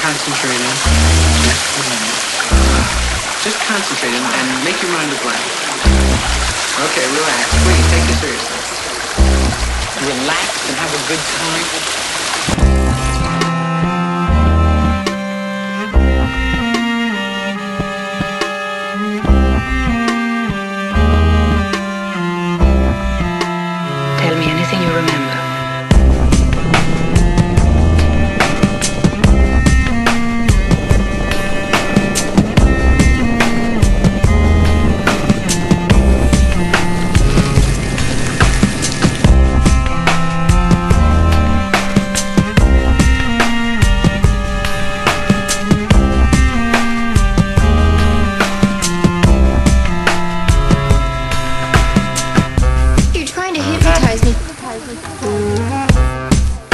concentrating. Just. Just concentrate and, make your mind a blank. Okay, relax. Please, take this seriously. Relax and have a good time. Tell me anything you remember.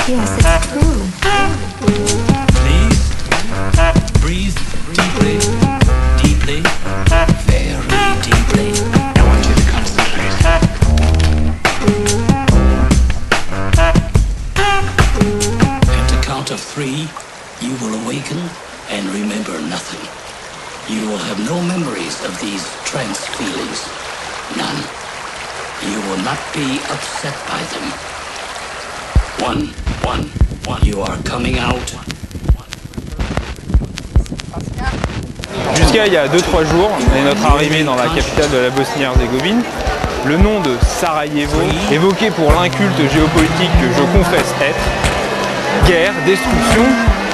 Yes, it's true. Please breathe deeply, deeply, very deeply. I want you to concentrate. At the count of three, you will awaken and remember nothing. You will have no memories of these trance feelings. None. You will not be upset by them. One, Jusqu'à il y a 2-3 jours, et notre arrivée dans la capitale de la Bosnie-Herzégovine, le nom de Sarajevo, évoqué pour l'inculte géopolitique que je confesse être, guerre, destruction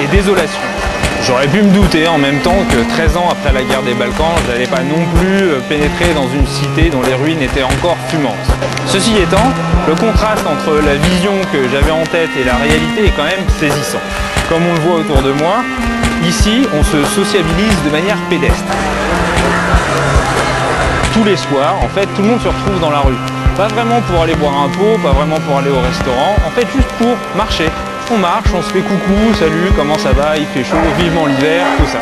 et désolation. J'aurais pu me douter en même temps que 13 ans après la guerre des Balkans, je n'allais pas non plus euh, pénétrer dans une cité dont les ruines étaient encore fumantes. Ceci étant, le contraste entre la vision que j'avais en tête et la réalité est quand même saisissant. Comme on le voit autour de moi, ici on se sociabilise de manière pédestre. Tous les soirs, en fait, tout le monde se retrouve dans la rue. Pas vraiment pour aller boire un pot, pas vraiment pour aller au restaurant, en fait juste pour marcher. On marche, on se fait coucou, salut, comment ça va, il fait chaud, vivement l'hiver, tout ça.